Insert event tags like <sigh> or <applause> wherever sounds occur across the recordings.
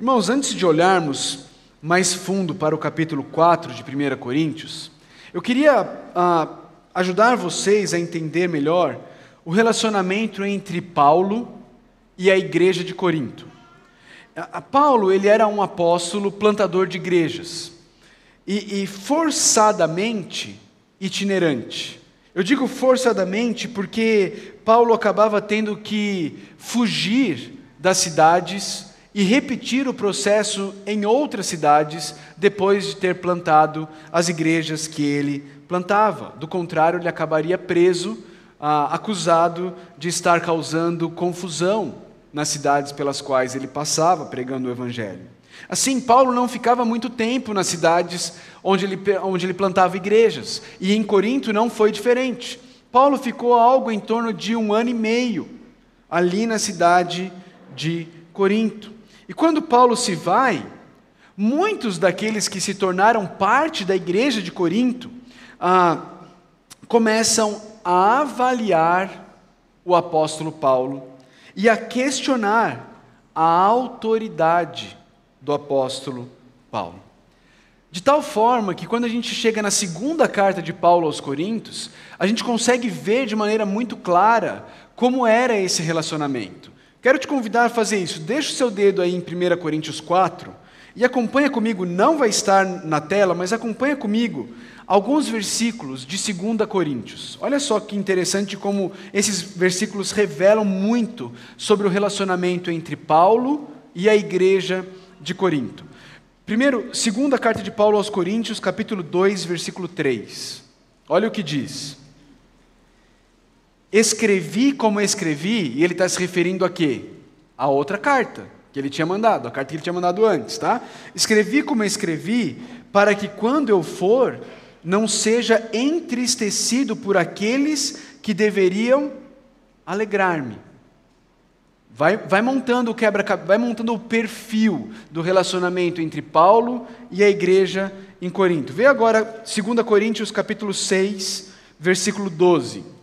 Irmãos, antes de olharmos mais fundo para o capítulo 4 de 1 Coríntios, eu queria ah, ajudar vocês a entender melhor o relacionamento entre Paulo e a igreja de Corinto. A Paulo ele era um apóstolo plantador de igrejas e, e forçadamente itinerante. Eu digo forçadamente porque Paulo acabava tendo que fugir das cidades e repetir o processo em outras cidades depois de ter plantado as igrejas que ele plantava. Do contrário, ele acabaria preso, ah, acusado de estar causando confusão nas cidades pelas quais ele passava pregando o evangelho. Assim, Paulo não ficava muito tempo nas cidades onde ele, onde ele plantava igrejas, e em Corinto não foi diferente. Paulo ficou algo em torno de um ano e meio ali na cidade de Corinto. E quando Paulo se vai, muitos daqueles que se tornaram parte da igreja de Corinto ah, começam a avaliar o apóstolo Paulo e a questionar a autoridade do apóstolo Paulo. De tal forma que quando a gente chega na segunda carta de Paulo aos Coríntios, a gente consegue ver de maneira muito clara como era esse relacionamento. Quero te convidar a fazer isso. Deixa o seu dedo aí em 1 Coríntios 4 e acompanha comigo, não vai estar na tela, mas acompanha comigo alguns versículos de 2 Coríntios. Olha só que interessante como esses versículos revelam muito sobre o relacionamento entre Paulo e a igreja de Corinto. Primeiro, segunda carta de Paulo aos Coríntios, capítulo 2, versículo 3. Olha o que diz. Escrevi como escrevi, e ele está se referindo a quê? A outra carta que ele tinha mandado, a carta que ele tinha mandado antes, tá? Escrevi como escrevi, para que quando eu for, não seja entristecido por aqueles que deveriam alegrar-me. Vai, vai montando o quebra vai montando o perfil do relacionamento entre Paulo e a igreja em Corinto. Vê agora 2 Coríntios capítulo 6, versículo 12.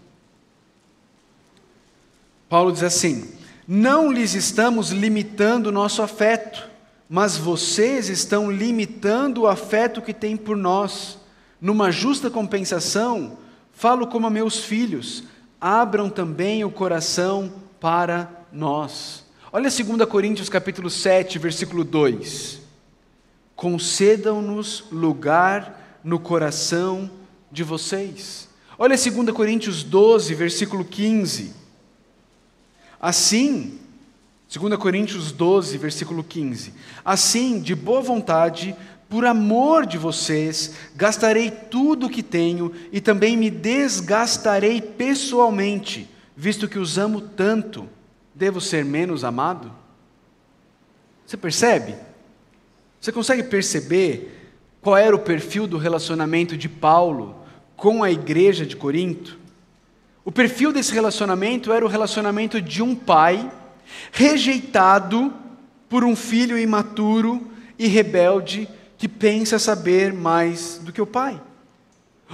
Paulo diz assim: Não lhes estamos limitando o nosso afeto, mas vocês estão limitando o afeto que têm por nós. Numa justa compensação, falo como a meus filhos, abram também o coração para nós. Olha 2 Coríntios capítulo 7, versículo 2. Concedam-nos lugar no coração de vocês. Olha 2 Coríntios 12, versículo 15. Assim, 2 Coríntios 12, versículo 15: Assim, de boa vontade, por amor de vocês, gastarei tudo o que tenho e também me desgastarei pessoalmente, visto que os amo tanto, devo ser menos amado? Você percebe? Você consegue perceber qual era o perfil do relacionamento de Paulo com a igreja de Corinto? O perfil desse relacionamento era o relacionamento de um pai rejeitado por um filho imaturo e rebelde que pensa saber mais do que o pai.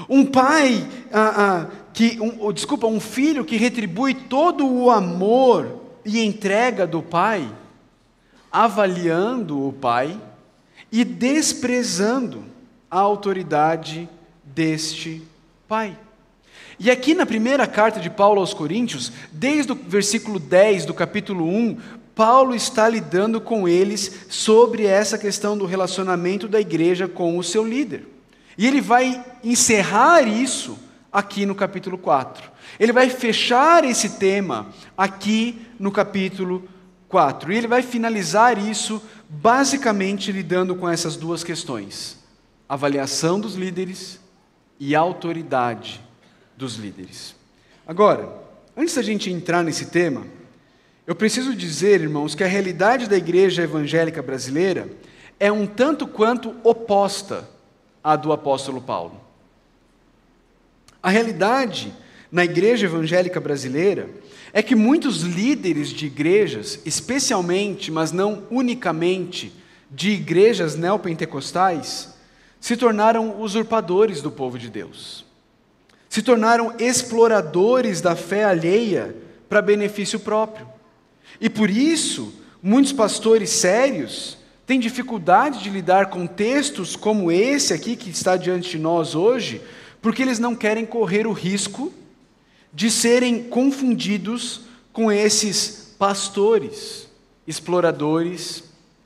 Um pai ah, ah, que, um, desculpa, um filho que retribui todo o amor e entrega do pai, avaliando o pai e desprezando a autoridade deste pai. E aqui na primeira carta de Paulo aos Coríntios, desde o versículo 10 do capítulo 1, Paulo está lidando com eles sobre essa questão do relacionamento da igreja com o seu líder. E ele vai encerrar isso aqui no capítulo 4. Ele vai fechar esse tema aqui no capítulo 4. E ele vai finalizar isso basicamente lidando com essas duas questões: avaliação dos líderes e autoridade dos líderes. Agora, antes da gente entrar nesse tema, eu preciso dizer, irmãos, que a realidade da igreja evangélica brasileira é um tanto quanto oposta à do apóstolo Paulo. A realidade na igreja evangélica brasileira é que muitos líderes de igrejas, especialmente, mas não unicamente, de igrejas neopentecostais, se tornaram usurpadores do povo de Deus se tornaram exploradores da fé alheia para benefício próprio. E por isso, muitos pastores sérios tem dificuldade de lidar com textos como esse aqui que está diante de nós hoje, porque eles não querem correr o risco de serem confundidos com esses pastores, exploradores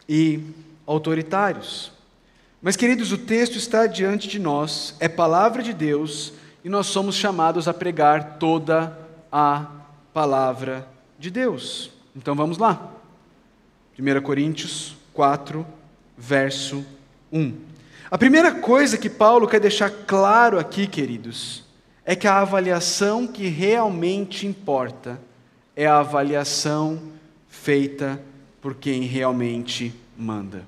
e autoritários. Mas, queridos, o texto está diante de nós, é palavra de Deus e nós somos chamados a pregar toda a palavra de Deus. Então vamos lá. 1 Coríntios 4, verso 1. A primeira coisa que Paulo quer deixar claro aqui, queridos, é que a avaliação que realmente importa é a avaliação feita por quem realmente manda.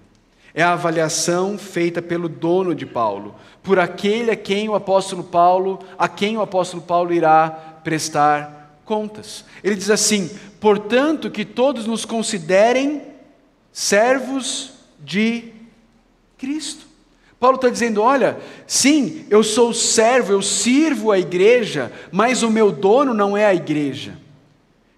É a avaliação feita pelo dono de Paulo, por aquele a quem o apóstolo Paulo, a quem o apóstolo Paulo irá prestar contas. Ele diz assim: "Portanto, que todos nos considerem servos de Cristo. Paulo está dizendo: olha, sim, eu sou servo, eu sirvo a igreja, mas o meu dono não é a igreja.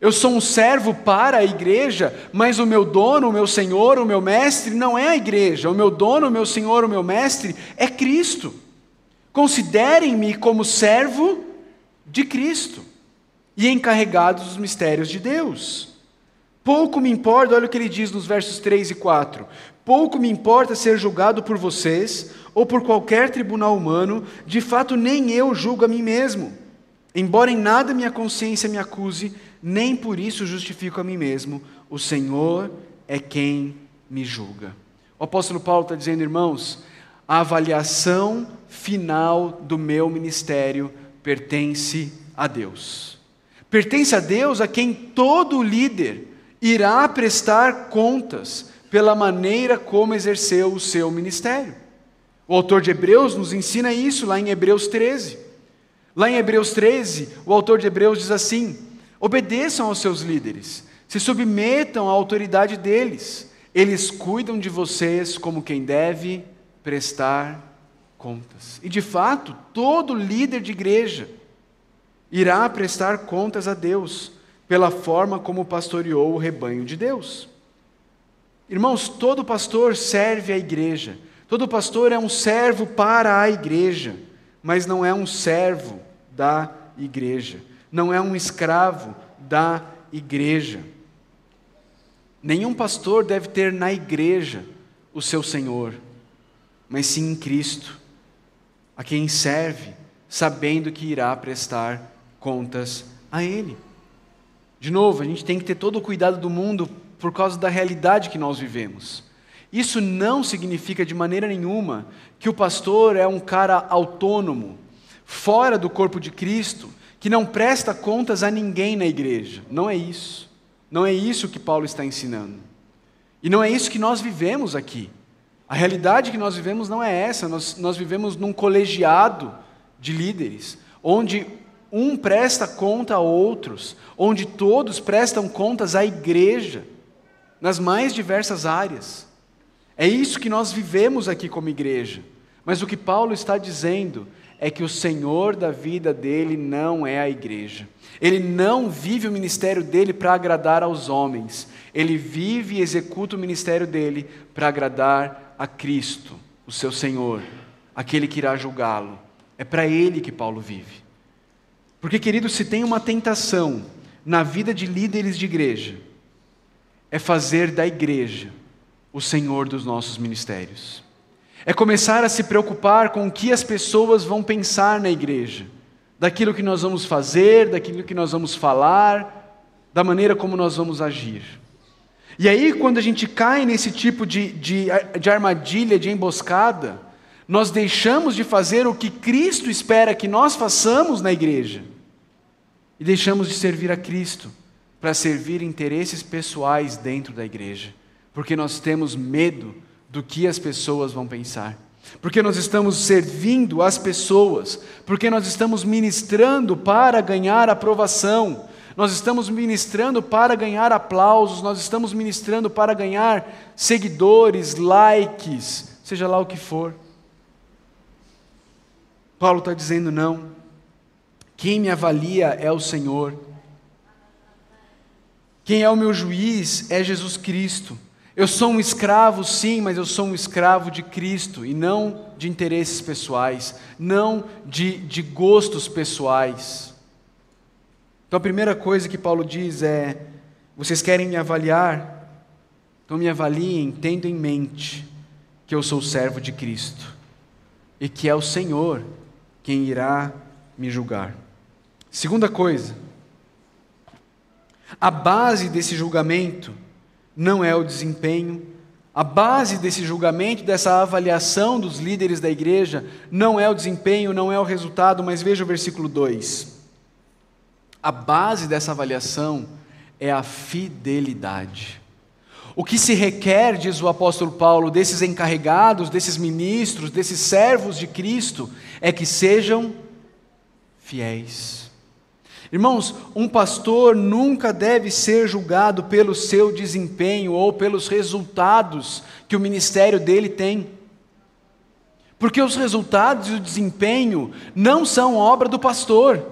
Eu sou um servo para a igreja, mas o meu dono, o meu senhor, o meu mestre não é a igreja. O meu dono, o meu senhor, o meu mestre é Cristo. Considerem-me como servo de Cristo e encarregado dos mistérios de Deus. Pouco me importa, olha o que ele diz nos versos 3 e 4. Pouco me importa ser julgado por vocês ou por qualquer tribunal humano, de fato nem eu julgo a mim mesmo. Embora em nada minha consciência me acuse, nem por isso justifico a mim mesmo. O Senhor é quem me julga. O apóstolo Paulo está dizendo, irmãos, a avaliação final do meu ministério pertence a Deus. Pertence a Deus a quem todo líder irá prestar contas pela maneira como exerceu o seu ministério. O autor de Hebreus nos ensina isso lá em Hebreus 13. Lá em Hebreus 13, o autor de Hebreus diz assim: obedeçam aos seus líderes, se submetam à autoridade deles, eles cuidam de vocês como quem deve prestar contas. E de fato, todo líder de igreja irá prestar contas a Deus pela forma como pastoreou o rebanho de Deus. Irmãos, todo pastor serve a igreja, todo pastor é um servo para a igreja, mas não é um servo da igreja, não é um escravo da igreja. Nenhum pastor deve ter na igreja o seu Senhor, mas sim em Cristo, a quem serve, sabendo que irá prestar contas a Ele. De novo, a gente tem que ter todo o cuidado do mundo por causa da realidade que nós vivemos. Isso não significa de maneira nenhuma que o pastor é um cara autônomo, fora do corpo de Cristo, que não presta contas a ninguém na igreja. Não é isso. Não é isso que Paulo está ensinando. E não é isso que nós vivemos aqui. A realidade que nós vivemos não é essa. Nós, nós vivemos num colegiado de líderes, onde um presta conta a outros, onde todos prestam contas à igreja, nas mais diversas áreas. É isso que nós vivemos aqui como igreja. Mas o que Paulo está dizendo é que o Senhor da vida dele não é a igreja. Ele não vive o ministério dele para agradar aos homens. Ele vive e executa o ministério dele para agradar a Cristo, o seu Senhor, aquele que irá julgá-lo. É para ele que Paulo vive. Porque, querido, se tem uma tentação na vida de líderes de igreja, é fazer da igreja o Senhor dos nossos ministérios. É começar a se preocupar com o que as pessoas vão pensar na igreja, daquilo que nós vamos fazer, daquilo que nós vamos falar, da maneira como nós vamos agir. E aí, quando a gente cai nesse tipo de, de, de armadilha, de emboscada, nós deixamos de fazer o que Cristo espera que nós façamos na igreja. E deixamos de servir a Cristo para servir interesses pessoais dentro da igreja, porque nós temos medo do que as pessoas vão pensar, porque nós estamos servindo as pessoas, porque nós estamos ministrando para ganhar aprovação, nós estamos ministrando para ganhar aplausos, nós estamos ministrando para ganhar seguidores, likes, seja lá o que for. Paulo está dizendo não. Quem me avalia é o Senhor. Quem é o meu juiz é Jesus Cristo. Eu sou um escravo, sim, mas eu sou um escravo de Cristo e não de interesses pessoais, não de, de gostos pessoais. Então a primeira coisa que Paulo diz é: vocês querem me avaliar? Então me avaliem, tendo em mente que eu sou servo de Cristo e que é o Senhor quem irá me julgar. Segunda coisa, a base desse julgamento não é o desempenho, a base desse julgamento, dessa avaliação dos líderes da igreja, não é o desempenho, não é o resultado, mas veja o versículo 2. A base dessa avaliação é a fidelidade. O que se requer, diz o apóstolo Paulo, desses encarregados, desses ministros, desses servos de Cristo, é que sejam fiéis. Irmãos, um pastor nunca deve ser julgado pelo seu desempenho ou pelos resultados que o ministério dele tem. Porque os resultados e o desempenho não são obra do pastor.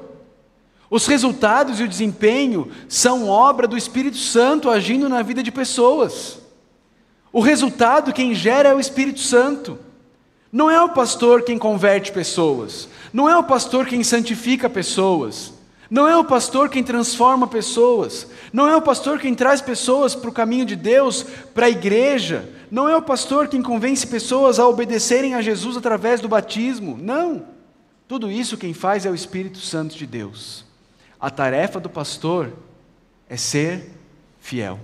Os resultados e o desempenho são obra do Espírito Santo agindo na vida de pessoas. O resultado quem gera é o Espírito Santo. Não é o pastor quem converte pessoas. Não é o pastor quem santifica pessoas. Não é o pastor quem transforma pessoas, não é o pastor quem traz pessoas para o caminho de Deus, para a igreja, não é o pastor quem convence pessoas a obedecerem a Jesus através do batismo, não. Tudo isso quem faz é o Espírito Santo de Deus. A tarefa do pastor é ser fiel.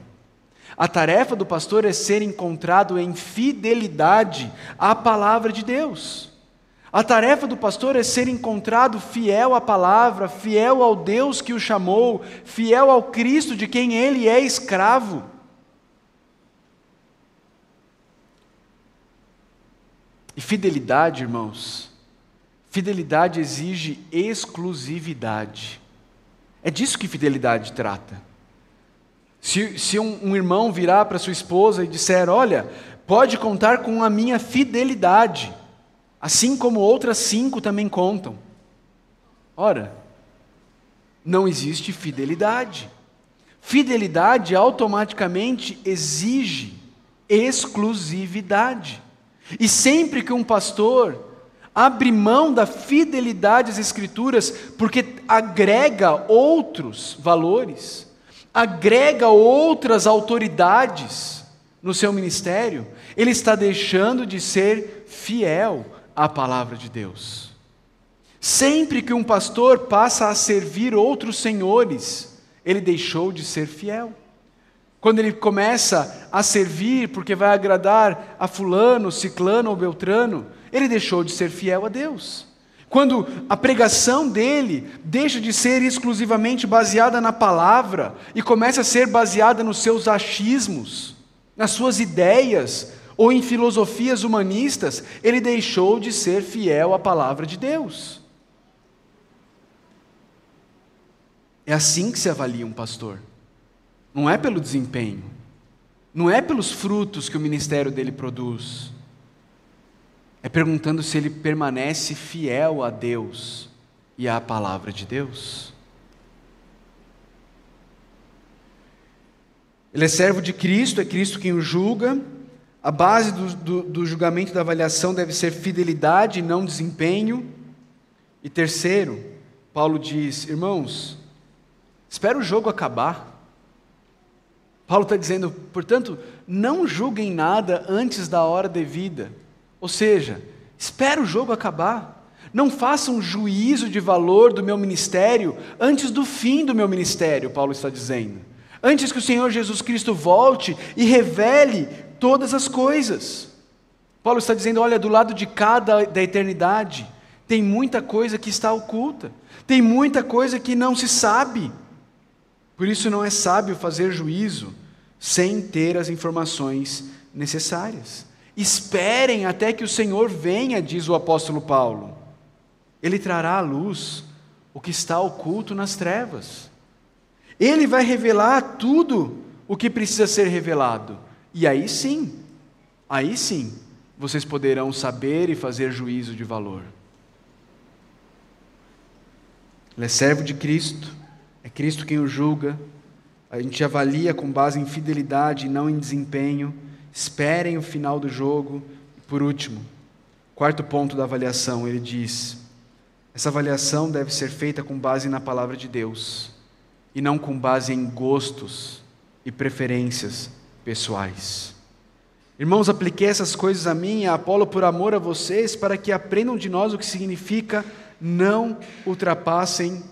A tarefa do pastor é ser encontrado em fidelidade à palavra de Deus. A tarefa do pastor é ser encontrado fiel à palavra, fiel ao Deus que o chamou, fiel ao Cristo de quem ele é escravo. E fidelidade, irmãos, fidelidade exige exclusividade. É disso que fidelidade trata. Se, se um, um irmão virar para sua esposa e disser: Olha, pode contar com a minha fidelidade assim como outras cinco também contam. Ora, não existe fidelidade. Fidelidade automaticamente exige exclusividade. E sempre que um pastor abre mão da fidelidade às Escrituras, porque agrega outros valores, agrega outras autoridades no seu ministério, ele está deixando de ser fiel a palavra de Deus. Sempre que um pastor passa a servir outros senhores, ele deixou de ser fiel. Quando ele começa a servir porque vai agradar a Fulano, Ciclano ou Beltrano, ele deixou de ser fiel a Deus. Quando a pregação dele deixa de ser exclusivamente baseada na palavra e começa a ser baseada nos seus achismos, nas suas ideias, ou em filosofias humanistas, ele deixou de ser fiel à palavra de Deus. É assim que se avalia um pastor. Não é pelo desempenho, não é pelos frutos que o ministério dele produz. É perguntando se ele permanece fiel a Deus e à palavra de Deus. Ele é servo de Cristo, é Cristo quem o julga, a base do, do, do julgamento da avaliação deve ser fidelidade não desempenho. E terceiro, Paulo diz: irmãos, espera o jogo acabar. Paulo está dizendo, portanto, não julguem nada antes da hora devida. Ou seja, espera o jogo acabar. Não façam juízo de valor do meu ministério antes do fim do meu ministério, Paulo está dizendo. Antes que o Senhor Jesus Cristo volte e revele todas as coisas. Paulo está dizendo: olha, do lado de cada da eternidade, tem muita coisa que está oculta, tem muita coisa que não se sabe. Por isso não é sábio fazer juízo sem ter as informações necessárias. Esperem até que o Senhor venha, diz o apóstolo Paulo. Ele trará à luz o que está oculto nas trevas. Ele vai revelar tudo o que precisa ser revelado. E aí sim, aí sim, vocês poderão saber e fazer juízo de valor. Ele é servo de Cristo, é Cristo quem o julga, a gente avalia com base em fidelidade e não em desempenho. esperem o final do jogo. Por último, quarto ponto da avaliação, ele diz: essa avaliação deve ser feita com base na palavra de Deus e não com base em gostos e preferências pessoais. Irmãos, apliquei essas coisas a mim e a Apolo por amor a vocês, para que aprendam de nós o que significa não ultrapassem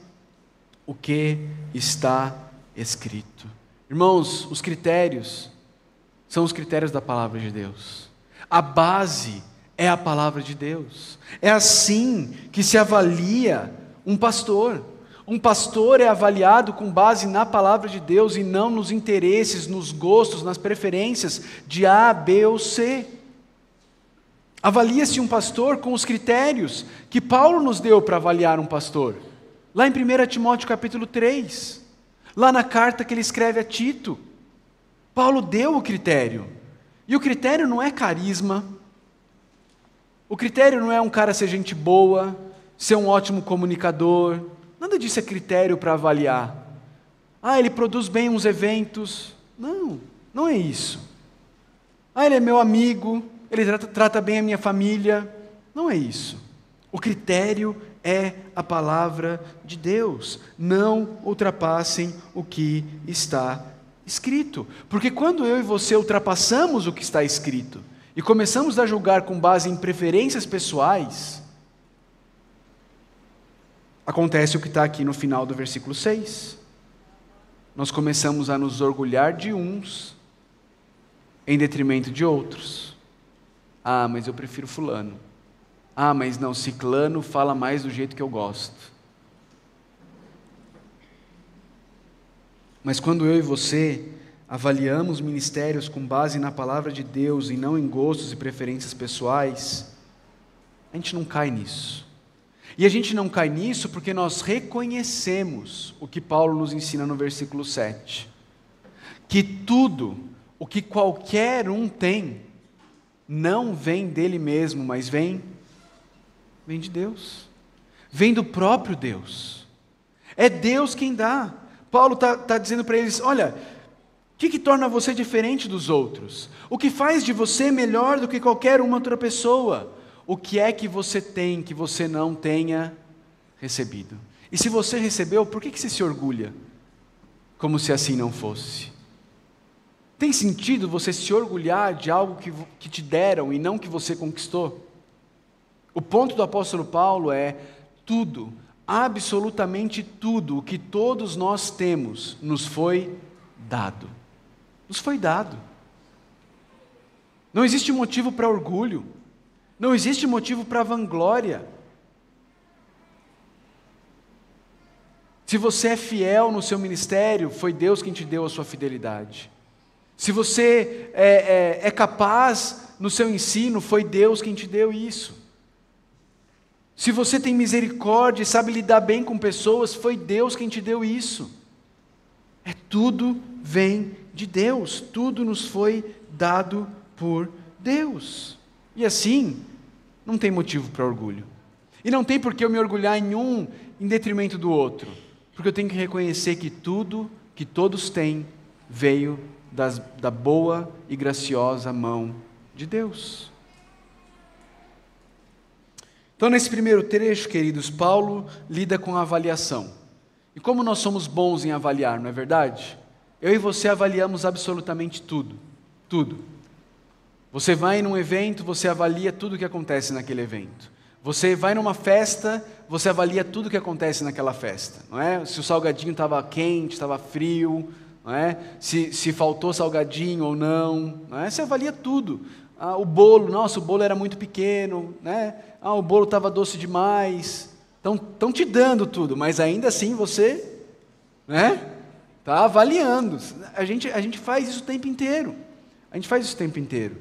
o que está escrito. Irmãos, os critérios são os critérios da palavra de Deus. A base é a palavra de Deus. É assim que se avalia um pastor. Um pastor é avaliado com base na palavra de Deus e não nos interesses, nos gostos, nas preferências de A, B ou C. Avalia-se um pastor com os critérios que Paulo nos deu para avaliar um pastor. Lá em 1 Timóteo capítulo 3, lá na carta que ele escreve a Tito, Paulo deu o critério. E o critério não é carisma, o critério não é um cara ser gente boa, ser um ótimo comunicador, Nada disso é critério para avaliar. Ah, ele produz bem uns eventos. Não, não é isso. Ah, ele é meu amigo, ele trata, trata bem a minha família. Não é isso. O critério é a palavra de Deus. Não ultrapassem o que está escrito. Porque quando eu e você ultrapassamos o que está escrito e começamos a julgar com base em preferências pessoais, acontece o que está aqui no final do versículo 6. Nós começamos a nos orgulhar de uns em detrimento de outros. Ah, mas eu prefiro Fulano. Ah, mas não, Ciclano fala mais do jeito que eu gosto. Mas quando eu e você avaliamos ministérios com base na palavra de Deus e não em gostos e preferências pessoais, a gente não cai nisso. E a gente não cai nisso porque nós reconhecemos o que Paulo nos ensina no versículo 7. Que tudo o que qualquer um tem não vem dele mesmo, mas vem vem de Deus. Vem do próprio Deus. É Deus quem dá. Paulo está tá dizendo para eles: olha, o que, que torna você diferente dos outros? O que faz de você melhor do que qualquer uma outra pessoa? O que é que você tem que você não tenha recebido. E se você recebeu, por que, que você se orgulha? Como se assim não fosse. Tem sentido você se orgulhar de algo que, que te deram e não que você conquistou? O ponto do apóstolo Paulo é: tudo, absolutamente tudo o que todos nós temos nos foi dado. Nos foi dado. Não existe motivo para orgulho. Não existe motivo para vanglória. Se você é fiel no seu ministério, foi Deus quem te deu a sua fidelidade. Se você é, é, é capaz no seu ensino, foi Deus quem te deu isso. Se você tem misericórdia e sabe lidar bem com pessoas, foi Deus quem te deu isso. É tudo vem de Deus, tudo nos foi dado por Deus. E assim, não tem motivo para orgulho. E não tem por que eu me orgulhar em um em detrimento do outro, porque eu tenho que reconhecer que tudo que todos têm veio das, da boa e graciosa mão de Deus. Então, nesse primeiro trecho, queridos, Paulo lida com a avaliação. E como nós somos bons em avaliar, não é verdade? Eu e você avaliamos absolutamente tudo. Tudo. Você vai num evento, você avalia tudo o que acontece naquele evento. Você vai numa festa, você avalia tudo o que acontece naquela festa, não é? Se o salgadinho estava quente, estava frio, não é? Se, se faltou salgadinho ou não, não é? Você avalia tudo. Ah, o bolo, nossa, o bolo era muito pequeno, né? Ah, o bolo estava doce demais. Estão te dando tudo, mas ainda assim você, né? Está avaliando. A gente, a gente faz isso o tempo inteiro. A gente faz isso o tempo inteiro.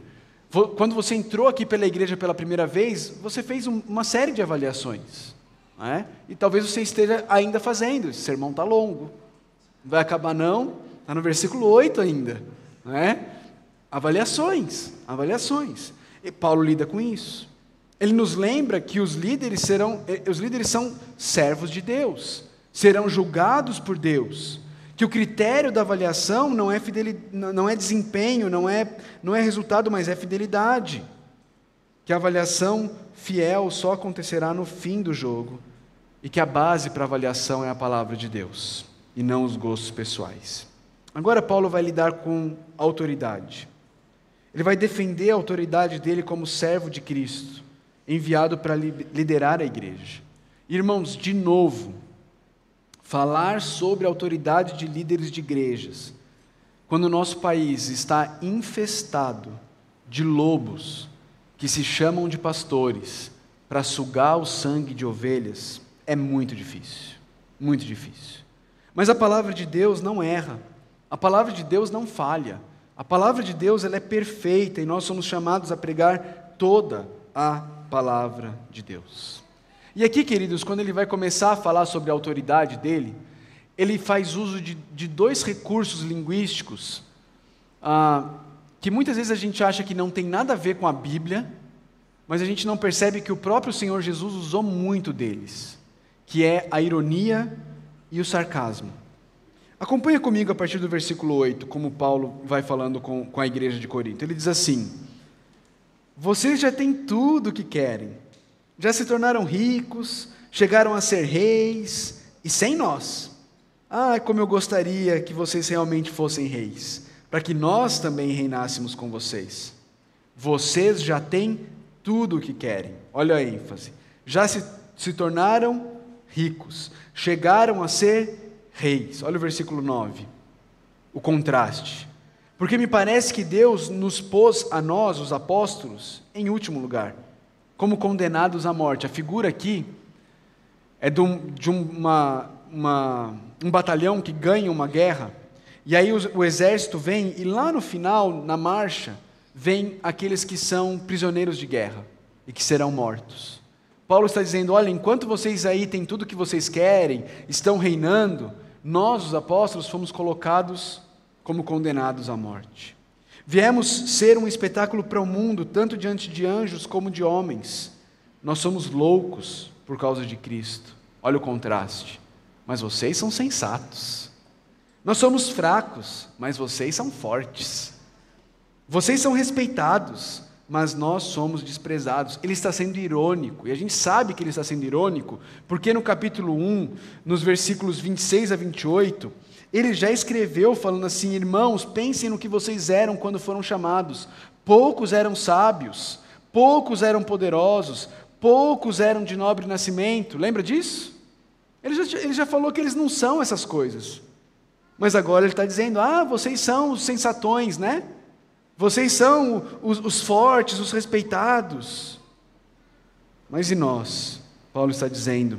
Quando você entrou aqui pela igreja pela primeira vez, você fez uma série de avaliações. É? E talvez você esteja ainda fazendo, esse sermão está longo. Não vai acabar, não, está no versículo 8 ainda. É? Avaliações, avaliações. E Paulo lida com isso. Ele nos lembra que os líderes serão, eh, os líderes são servos de Deus, serão julgados por Deus Que o critério da avaliação não é, não é desempenho, não é, não é resultado, mas é fidelidade. Que a avaliação fiel só acontecerá no fim do jogo e que a base para avaliação é a palavra de Deus e não os gostos pessoais. Agora, Paulo vai lidar com autoridade. Ele vai defender a autoridade dele como servo de Cristo, enviado para liderar a igreja. Irmãos, de novo, falar sobre a autoridade de líderes de igrejas, quando o nosso país está infestado de lobos que se chamam de pastores para sugar o sangue de ovelhas, é muito difícil. Muito difícil. Mas a palavra de Deus não erra. A palavra de Deus não falha. A palavra de Deus ela é perfeita e nós somos chamados a pregar toda a palavra de Deus. E aqui, queridos, quando ele vai começar a falar sobre a autoridade dele, ele faz uso de, de dois recursos linguísticos ah, que muitas vezes a gente acha que não tem nada a ver com a Bíblia, mas a gente não percebe que o próprio Senhor Jesus usou muito deles, que é a ironia e o sarcasmo. Acompanha comigo a partir do versículo 8, como Paulo vai falando com, com a igreja de Corinto. Ele diz assim: Vocês já têm tudo o que querem, já se tornaram ricos, chegaram a ser reis, e sem nós. Ah, como eu gostaria que vocês realmente fossem reis, para que nós também reinássemos com vocês. Vocês já têm tudo o que querem. Olha a ênfase. Já se, se tornaram ricos, chegaram a ser reis. Olha o versículo 9. O contraste. Porque me parece que Deus nos pôs a nós, os apóstolos, em último lugar, como condenados à morte. A figura aqui é de, um, de uma, uma, um batalhão que ganha uma guerra, e aí o, o exército vem, e lá no final, na marcha, vem aqueles que são prisioneiros de guerra e que serão mortos. Paulo está dizendo: olha, enquanto vocês aí têm tudo o que vocês querem, estão reinando, nós, os apóstolos, fomos colocados como condenados à morte. Viemos ser um espetáculo para o mundo, tanto diante de anjos como de homens. Nós somos loucos por causa de Cristo. Olha o contraste. Mas vocês são sensatos. Nós somos fracos, mas vocês são fortes. Vocês são respeitados, mas nós somos desprezados. Ele está sendo irônico, e a gente sabe que ele está sendo irônico, porque no capítulo 1, nos versículos 26 a 28, ele já escreveu falando assim: Irmãos, pensem no que vocês eram quando foram chamados. Poucos eram sábios, poucos eram poderosos, poucos eram de nobre nascimento. Lembra disso? Ele já, ele já falou que eles não são essas coisas. Mas agora ele está dizendo: Ah, vocês são os sensatões, né? Vocês são os, os fortes, os respeitados. Mas e nós? Paulo está dizendo: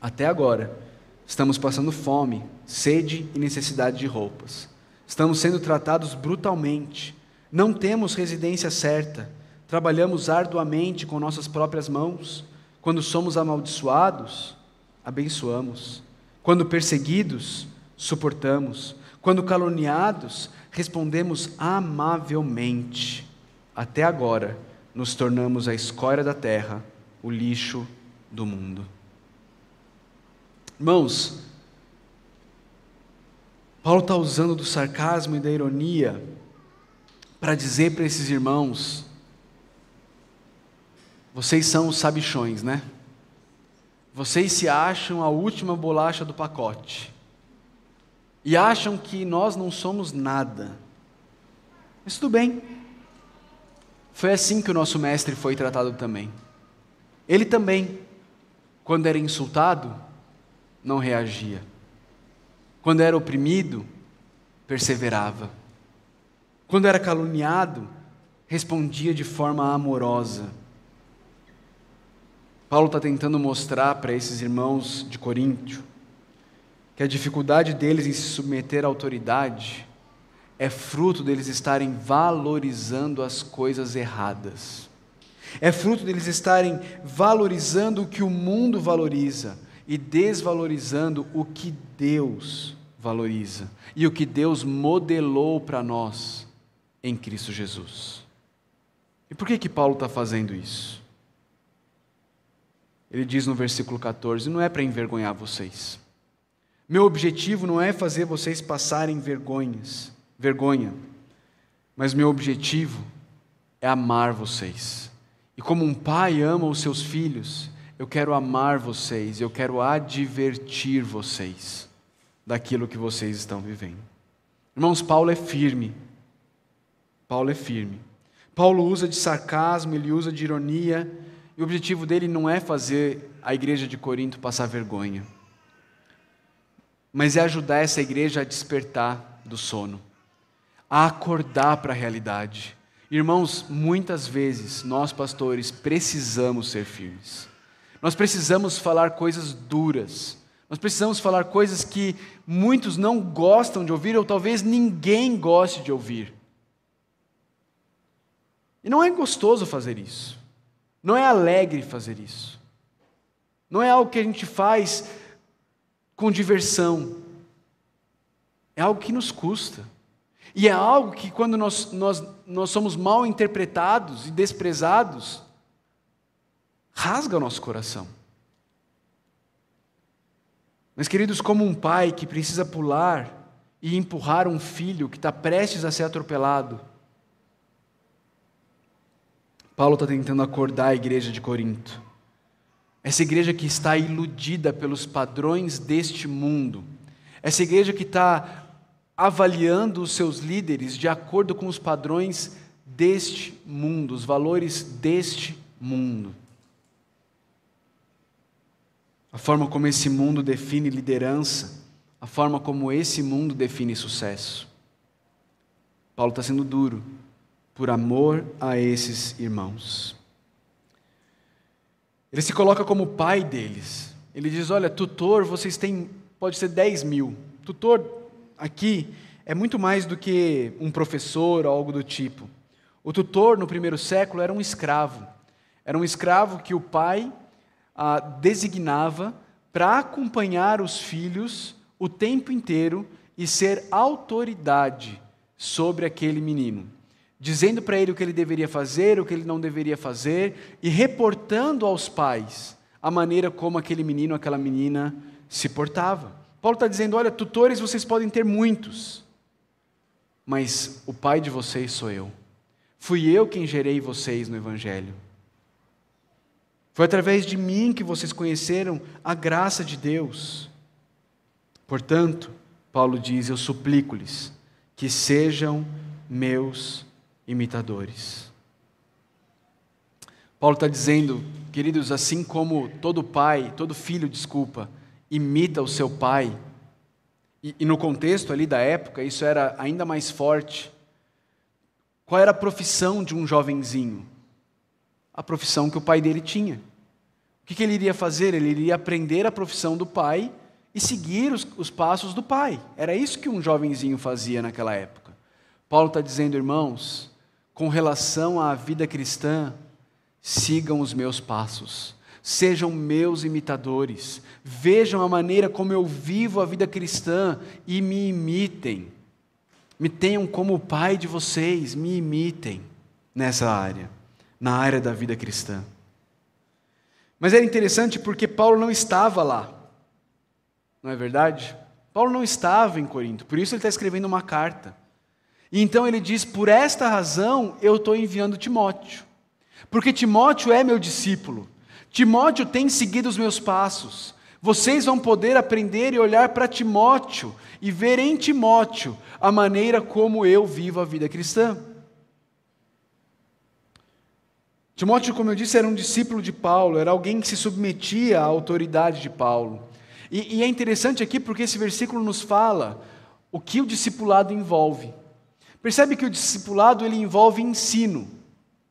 até agora, estamos passando fome, sede e necessidade de roupas. Estamos sendo tratados brutalmente. Não temos residência certa. Trabalhamos arduamente com nossas próprias mãos. Quando somos amaldiçoados, abençoamos. Quando perseguidos, suportamos. Quando caluniados, respondemos amavelmente. Até agora, nos tornamos a escória da terra, o lixo do mundo. Irmãos, Paulo está usando do sarcasmo e da ironia para dizer para esses irmãos: vocês são os sabichões, né? Vocês se acham a última bolacha do pacote e acham que nós não somos nada. Mas tudo bem. Foi assim que o nosso mestre foi tratado também. Ele também, quando era insultado, não reagia. Quando era oprimido, perseverava. Quando era caluniado, respondia de forma amorosa. Paulo está tentando mostrar para esses irmãos de Coríntio que a dificuldade deles em se submeter à autoridade é fruto deles estarem valorizando as coisas erradas. É fruto deles estarem valorizando o que o mundo valoriza e desvalorizando o que Deus valoriza e o que Deus modelou para nós em Cristo Jesus. E por que que Paulo está fazendo isso? Ele diz no versículo 14: não é para envergonhar vocês Meu objetivo não é fazer vocês passarem vergonhas, vergonha, mas meu objetivo é amar vocês. E como um pai ama os seus filhos, eu quero amar vocês, eu quero advertir vocês daquilo que vocês estão vivendo. Irmãos, Paulo é firme. Paulo é firme. Paulo usa de sarcasmo, ele usa de ironia, e o objetivo dele não é fazer a igreja de Corinto passar vergonha, mas é ajudar essa igreja a despertar do sono, a acordar para a realidade. Irmãos, muitas vezes nós pastores precisamos ser firmes. Nós precisamos falar coisas duras. Nós precisamos falar coisas que muitos não gostam de ouvir ou talvez ninguém goste de ouvir. E não é gostoso fazer isso. Não é alegre fazer isso. Não é algo que a gente faz com diversão. É algo que nos custa. E é algo que, quando nós, nós, nós somos mal interpretados e desprezados, rasga o nosso coração. Mas, queridos, como um pai que precisa pular e empurrar um filho que está prestes a ser atropelado, Paulo está tentando acordar a igreja de Corinto. Essa igreja que está iludida pelos padrões deste mundo. Essa igreja que está avaliando os seus líderes de acordo com os padrões deste mundo, os valores deste mundo. A forma como esse mundo define liderança, a forma como esse mundo define sucesso. Paulo está sendo duro por amor a esses irmãos. Ele se coloca como pai deles. Ele diz: Olha, tutor, vocês têm, pode ser 10 mil. Tutor aqui é muito mais do que um professor ou algo do tipo. O tutor no primeiro século era um escravo. Era um escravo que o pai ah, designava para acompanhar os filhos o tempo inteiro e ser autoridade sobre aquele menino dizendo para ele o que ele deveria fazer, o que ele não deveria fazer, e reportando aos pais a maneira como aquele menino, aquela menina se portava. Paulo está dizendo: olha, tutores vocês podem ter muitos, mas o pai de vocês sou eu. Fui eu quem gerei vocês no Evangelho. Foi através de mim que vocês conheceram a graça de Deus. Portanto, Paulo diz: Eu suplico-lhes que sejam meus imitadores. Paulo está dizendo, queridos, assim como todo pai, todo filho, desculpa, imita o seu pai, e, e no contexto ali da época isso era ainda mais forte. Qual era a profissão de um jovenzinho? A profissão que o pai dele tinha. Que, que ele iria fazer? Ele iria aprender a profissão do pai e seguir os, os passos do pai. Era isso que um jovenzinho fazia naquela época. Paulo está dizendo, irmãos, com relação à vida cristã, sigam os meus passos, sejam meus imitadores, vejam a maneira como eu vivo a vida cristã e me imitem. Me tenham como o pai de vocês, me imitem nessa área, na área da vida cristã. Mas era interessante porque Paulo não estava lá, não é verdade? Paulo não estava em Corinto, por isso ele está escrevendo uma carta. E então ele diz: Por esta razão eu estou enviando Timóteo. Porque Timóteo é meu discípulo. Timóteo tem seguido os meus passos. Vocês vão poder aprender e olhar para Timóteo e ver em Timóteo a maneira como eu vivo a vida cristã. Timóteo, como eu disse, era um discípulo de Paulo, era alguém que se submetia à autoridade de Paulo. E, e é interessante aqui porque esse versículo nos fala o que o discipulado envolve. Percebe que o discipulado ele envolve ensino,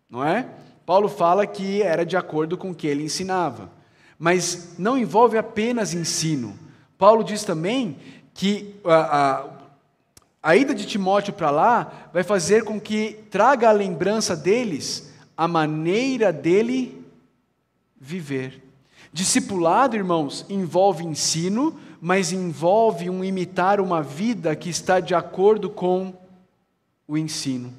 não é? Paulo fala que era de acordo com o que ele ensinava, mas não envolve apenas ensino. Paulo diz também que a, a, a ida de Timóteo para lá vai fazer com que traga a lembrança deles a maneira dele viver. Discipulado, irmãos, envolve ensino, mas envolve um imitar uma vida que está de acordo com o ensino.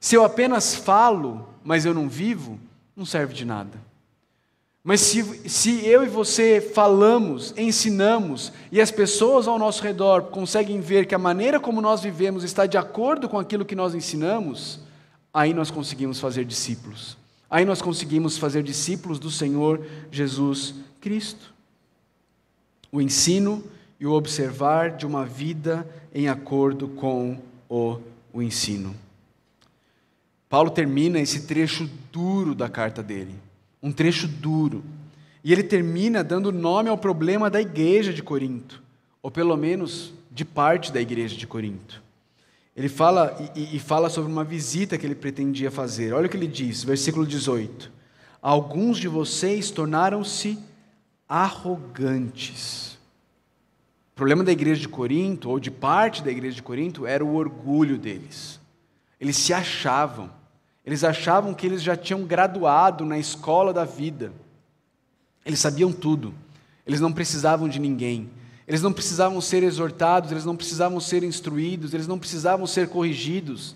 Se eu apenas falo, mas eu não vivo, não serve de nada. Mas se, se eu e você falamos, ensinamos, e as pessoas ao nosso redor conseguem ver que a maneira como nós vivemos está de acordo com aquilo que nós ensinamos, aí nós conseguimos fazer discípulos. Aí nós conseguimos fazer discípulos do Senhor Jesus Cristo. O ensino e o observar de uma vida em acordo com o, o ensino. Paulo termina esse trecho duro da carta dele, um trecho duro. E ele termina dando nome ao problema da igreja de Corinto, ou pelo menos de parte da igreja de Corinto. Ele fala e, e fala sobre uma visita que ele pretendia fazer. Olha o que ele diz, versículo 18: Alguns de vocês tornaram-se arrogantes. O problema da igreja de Corinto, ou de parte da igreja de Corinto, era o orgulho deles. Eles se achavam, eles achavam que eles já tinham graduado na escola da vida. Eles sabiam tudo, eles não precisavam de ninguém, eles não precisavam ser exortados, eles não precisavam ser instruídos, eles não precisavam ser corrigidos.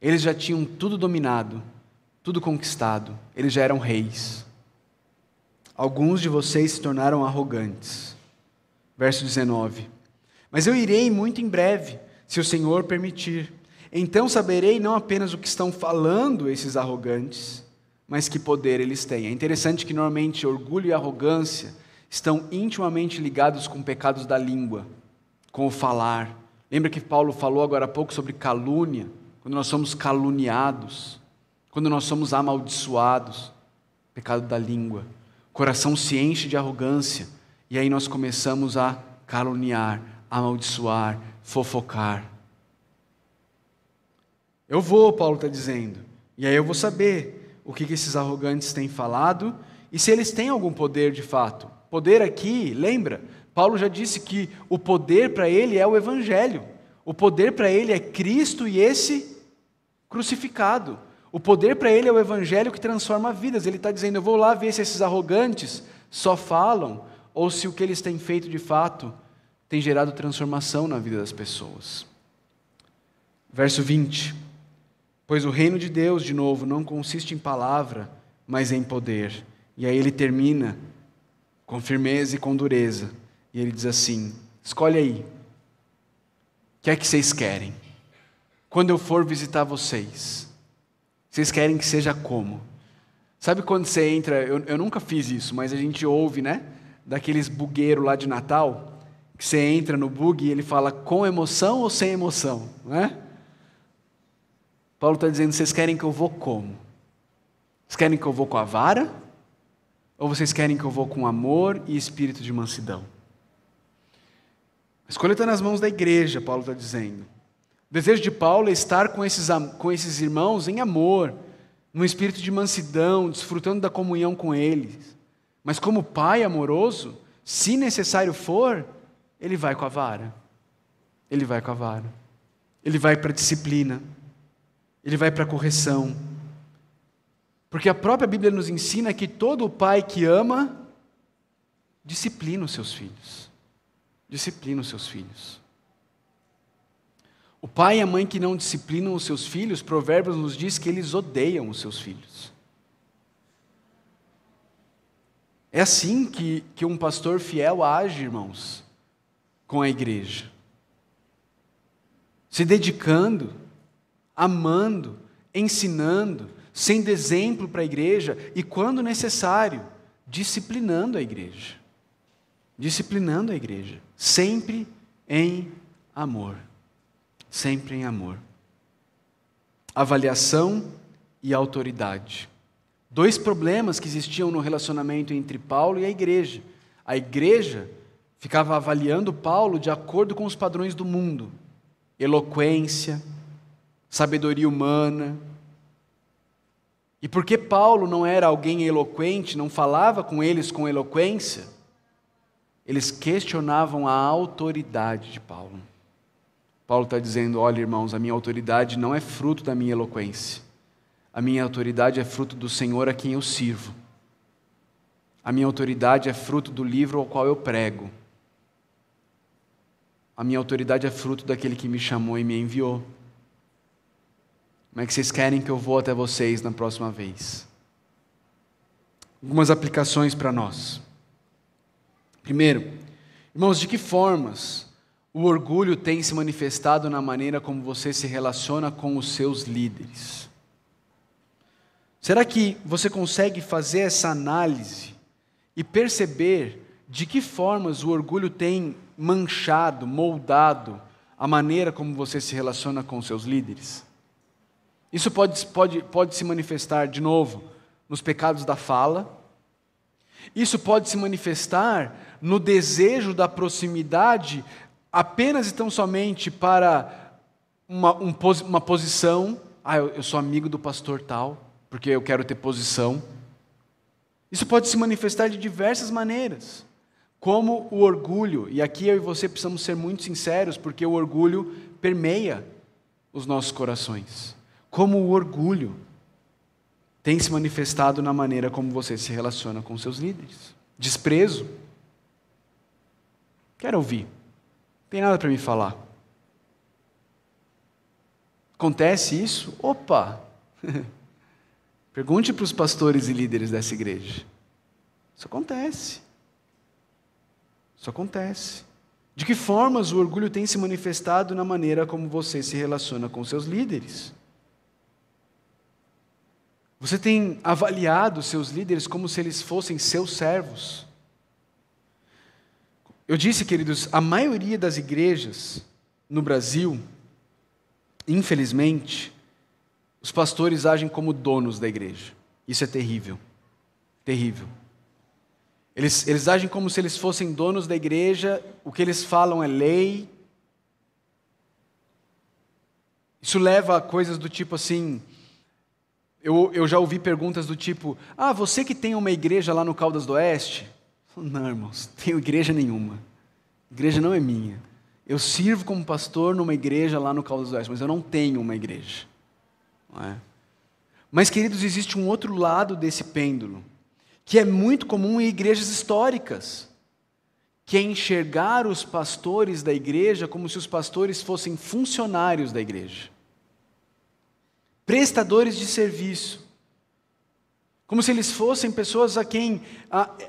Eles já tinham tudo dominado, tudo conquistado, eles já eram reis. Alguns de vocês se tornaram arrogantes. Verso 19: Mas eu irei muito em breve, se o Senhor permitir. Então saberei não apenas o que estão falando esses arrogantes, mas que poder eles têm. É interessante que normalmente orgulho e arrogância estão intimamente ligados com pecados da língua, com o falar. Lembra que Paulo falou agora há pouco sobre calúnia, quando nós somos caluniados, quando nós somos amaldiçoados, pecado da língua. O coração se enche de arrogância e aí nós começamos a caluniar, amaldiçoar, fofocar. Eu vou, Paulo está dizendo. E aí eu vou saber o que, que esses arrogantes têm falado e se eles têm algum poder de fato. Poder aqui, lembra? Paulo já disse que o poder para ele é o Evangelho. O poder para ele é Cristo e esse crucificado. O poder para ele é o Evangelho que transforma vidas. Ele está dizendo: Eu vou lá ver se esses arrogantes só falam ou se o que eles têm feito de fato tem gerado transformação na vida das pessoas. Verso 20. Pois o reino de Deus, de novo, não consiste em palavra, mas em poder. E aí ele termina com firmeza e com dureza. E ele diz assim: Escolhe aí. O que é que vocês querem? Quando eu for visitar vocês, vocês querem que seja como? Sabe quando você entra, eu, eu nunca fiz isso, mas a gente ouve, né? Daqueles bugueiros lá de Natal, que você entra no bug e ele fala com emoção ou sem emoção, não é? Paulo está dizendo: vocês querem que eu vou como? Vocês querem que eu vou com a vara? Ou vocês querem que eu vou com amor e espírito de mansidão? A escolha está nas mãos da igreja, Paulo está dizendo. O desejo de Paulo é estar com esses, com esses irmãos em amor, num espírito de mansidão, desfrutando da comunhão com eles. Mas como pai amoroso, se necessário for, ele vai com a vara. Ele vai com a vara. Ele vai para a disciplina ele vai para a correção. Porque a própria Bíblia nos ensina que todo pai que ama, disciplina os seus filhos. Disciplina os seus filhos. O pai e a mãe que não disciplinam os seus filhos, Provérbios nos diz que eles odeiam os seus filhos. É assim que, que um pastor fiel age, irmãos, com a igreja. Se dedicando, amando, ensinando, sendo exemplo para a igreja e, quando necessário, disciplinando a igreja. Disciplinando a igreja, sempre em amor. Sempre em amor. Avaliação e autoridade. Dois problemas que existiam no relacionamento entre Paulo e a igreja. A igreja ficava avaliando Paulo de acordo com os padrões do mundo: eloquência, sabedoria humana. E porque Paulo não era alguém eloquente, não falava com eles com eloquência, eles questionavam a autoridade de Paulo. Paulo está dizendo: olha, irmãos, a minha autoridade não é fruto da minha eloquência, a minha autoridade é fruto do Senhor a quem eu sirvo. A minha autoridade é fruto do livro ao qual eu prego. A minha autoridade é fruto daquele que me chamou e me enviou. Como é que vocês querem que eu vou até vocês na próxima vez? algumas aplicações para nós. Primeiro, irmãos, de que formas o orgulho tem se manifestado na maneira como você se relaciona com os seus líderes? Será que você consegue fazer essa análise e perceber de que formas o orgulho tem manchado, moldado a maneira como você se relaciona com os seus líderes? Isso pode, pode, pode se manifestar, de novo, nos pecados da fala, isso pode se manifestar no desejo da proximidade apenas e tão somente para uma, um, uma posição. Ah, eu, eu sou amigo do pastor tal, porque eu quero ter posição. Isso pode se manifestar de diversas maneiras, como o orgulho, e aqui eu e você precisamos ser muito sinceros, porque o orgulho permeia os nossos corações. Como o orgulho tem se manifestado na maneira como você se relaciona com seus líderes. Desprezo. Quero ouvir. Não tem nada para me falar. Acontece isso? Opa! <laughs> Pergunte para os pastores e líderes dessa igreja. Isso acontece. Isso acontece. De que formas o orgulho tem se manifestado na maneira como você se relaciona com seus líderes? Você tem avaliado seus líderes como se eles fossem seus servos? Eu disse, queridos, a maioria das igrejas no Brasil, infelizmente, os pastores agem como donos da igreja. Isso é terrível. Terrível. Eles, eles agem como se eles fossem donos da igreja, o que eles falam é lei. Isso leva a coisas do tipo assim: eu, eu já ouvi perguntas do tipo: Ah, você que tem uma igreja lá no Caldas do Oeste? Não, irmãos, tenho igreja nenhuma. Igreja não é minha. Eu sirvo como pastor numa igreja lá no Caldas do Oeste, mas eu não tenho uma igreja. É? Mas, queridos, existe um outro lado desse pêndulo, que é muito comum em igrejas históricas, que é enxergar os pastores da igreja como se os pastores fossem funcionários da igreja prestadores de serviço, como se eles fossem pessoas a quem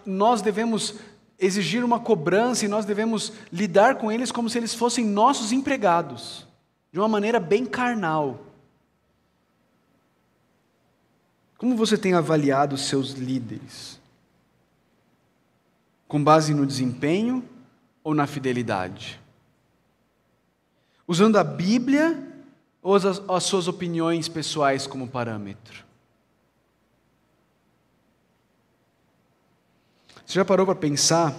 nós devemos exigir uma cobrança e nós devemos lidar com eles como se eles fossem nossos empregados, de uma maneira bem carnal. Como você tem avaliado os seus líderes? Com base no desempenho ou na fidelidade? Usando a Bíblia ou as, as suas opiniões pessoais como parâmetro? Você já parou para pensar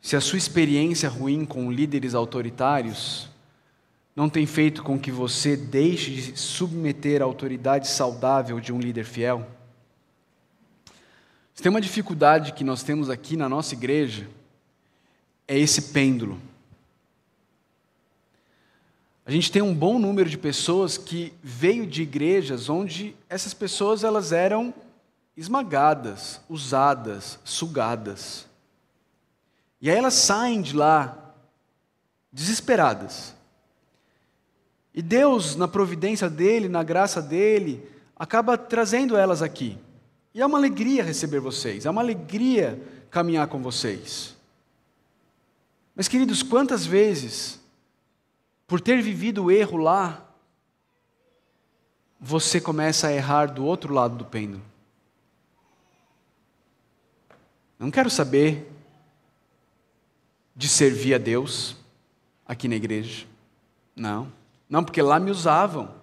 se a sua experiência ruim com líderes autoritários não tem feito com que você deixe de submeter a autoridade saudável de um líder fiel? Se tem uma dificuldade que nós temos aqui na nossa igreja, é esse pêndulo. A gente tem um bom número de pessoas que veio de igrejas onde essas pessoas elas eram esmagadas, usadas, sugadas. E aí elas saem de lá desesperadas. E Deus, na providência dele, na graça dele, acaba trazendo elas aqui. E é uma alegria receber vocês, é uma alegria caminhar com vocês. Mas, queridos, quantas vezes por ter vivido o erro lá, você começa a errar do outro lado do pêndulo. Não quero saber de servir a Deus aqui na igreja. Não. Não, porque lá me usavam.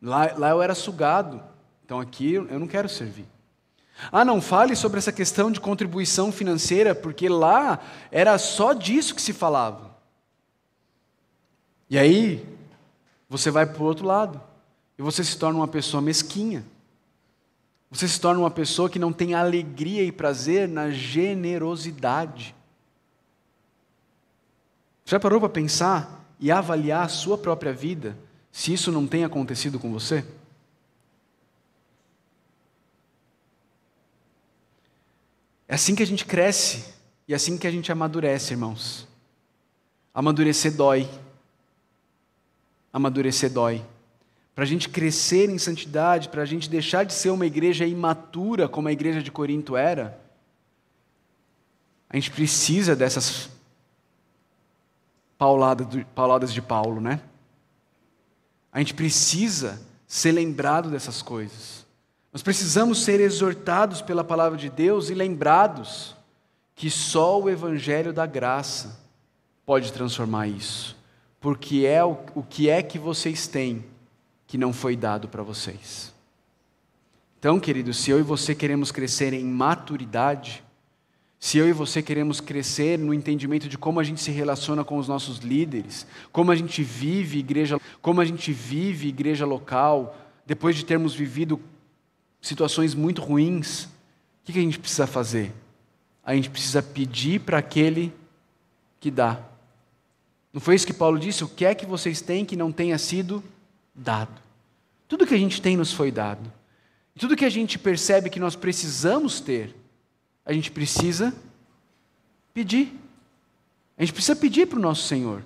Lá, lá eu era sugado. Então aqui eu não quero servir. Ah, não fale sobre essa questão de contribuição financeira, porque lá era só disso que se falava. E aí, você vai para o outro lado. E você se torna uma pessoa mesquinha. Você se torna uma pessoa que não tem alegria e prazer na generosidade. Já parou para pensar e avaliar a sua própria vida se isso não tem acontecido com você? É assim que a gente cresce e é assim que a gente amadurece, irmãos. Amadurecer dói amadurecer dói. para a gente crescer em santidade, para a gente deixar de ser uma igreja imatura como a igreja de Corinto era, a gente precisa dessas pauladas de Paulo, né? A gente precisa ser lembrado dessas coisas. Nós precisamos ser exortados pela palavra de Deus e lembrados que só o Evangelho da graça pode transformar isso. Porque é o, o que é que vocês têm que não foi dado para vocês. Então, queridos, se eu e você queremos crescer em maturidade, se eu e você queremos crescer no entendimento de como a gente se relaciona com os nossos líderes, como a gente vive igreja, como a gente vive igreja local, depois de termos vivido situações muito ruins, o que a gente precisa fazer? A gente precisa pedir para aquele que dá. Não foi isso que Paulo disse? O que é que vocês têm que não tenha sido dado. Tudo que a gente tem nos foi dado. Tudo que a gente percebe que nós precisamos ter, a gente precisa pedir. A gente precisa pedir para o nosso Senhor.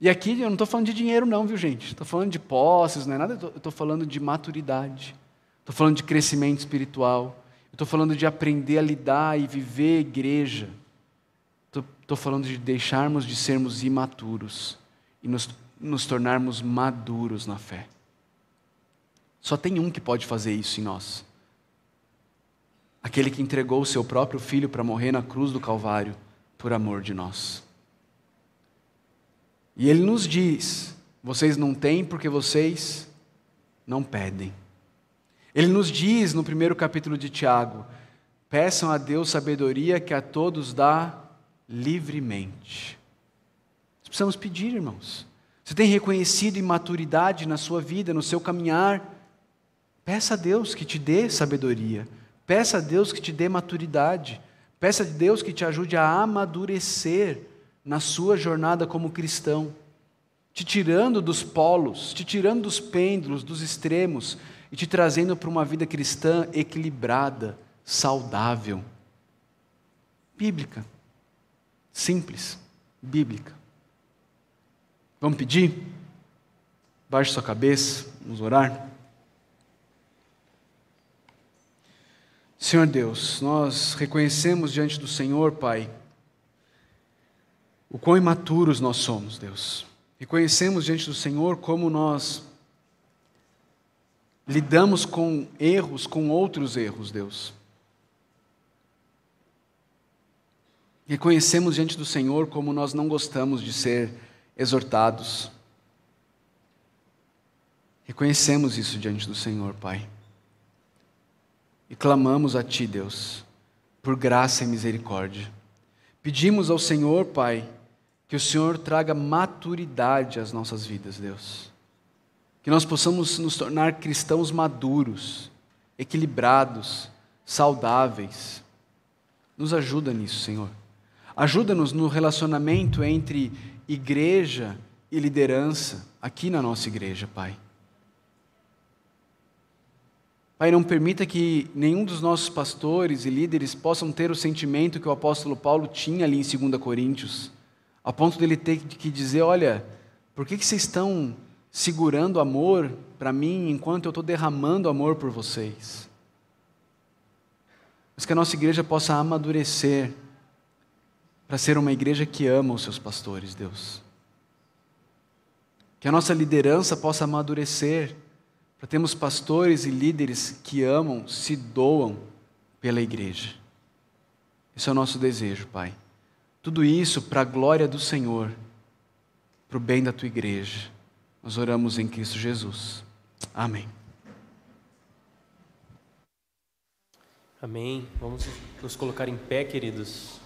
E aqui eu não estou falando de dinheiro, não, viu, gente? Estou falando de posses, não é nada, eu estou falando de maturidade. Estou falando de crescimento espiritual. Estou falando de aprender a lidar e viver igreja. Estou falando de deixarmos de sermos imaturos e nos nos tornarmos maduros na fé. Só tem um que pode fazer isso em nós. Aquele que entregou o seu próprio filho para morrer na cruz do Calvário por amor de nós. E ele nos diz: vocês não têm porque vocês não pedem. Ele nos diz no primeiro capítulo de Tiago: peçam a Deus sabedoria que a todos dá livremente. Precisamos pedir, irmãos. Você tem reconhecido imaturidade na sua vida, no seu caminhar? Peça a Deus que te dê sabedoria. Peça a Deus que te dê maturidade. Peça a Deus que te ajude a amadurecer na sua jornada como cristão, te tirando dos polos, te tirando dos pêndulos, dos extremos e te trazendo para uma vida cristã equilibrada, saudável, bíblica, simples, bíblica. Vamos pedir? Baixe sua cabeça, vamos orar. Senhor Deus, nós reconhecemos diante do Senhor, Pai, o quão imaturos nós somos, Deus. Reconhecemos diante do Senhor como nós lidamos com erros, com outros erros, Deus. Reconhecemos diante do Senhor como nós não gostamos de ser exortados. Reconhecemos isso diante do Senhor, Pai. E clamamos a Ti, Deus, por graça e misericórdia. Pedimos ao Senhor, Pai, que o Senhor traga maturidade às nossas vidas, Deus. Que nós possamos nos tornar cristãos maduros, equilibrados, saudáveis. Nos ajuda nisso, Senhor. Ajuda-nos no relacionamento entre igreja e liderança aqui na nossa igreja, Pai. Pai, não permita que nenhum dos nossos pastores e líderes possam ter o sentimento que o apóstolo Paulo tinha ali em 2 Coríntios, a ponto dele ter que dizer: olha, por que, que vocês estão segurando amor para mim enquanto eu estou derramando amor por vocês? Mas que a nossa igreja possa amadurecer para ser uma igreja que ama os seus pastores, Deus. Que a nossa liderança possa amadurecer, para termos pastores e líderes que amam, se doam pela igreja. Esse é o nosso desejo, Pai. Tudo isso para a glória do Senhor, para o bem da tua igreja. Nós oramos em Cristo Jesus. Amém. Amém. Vamos nos colocar em pé, queridos.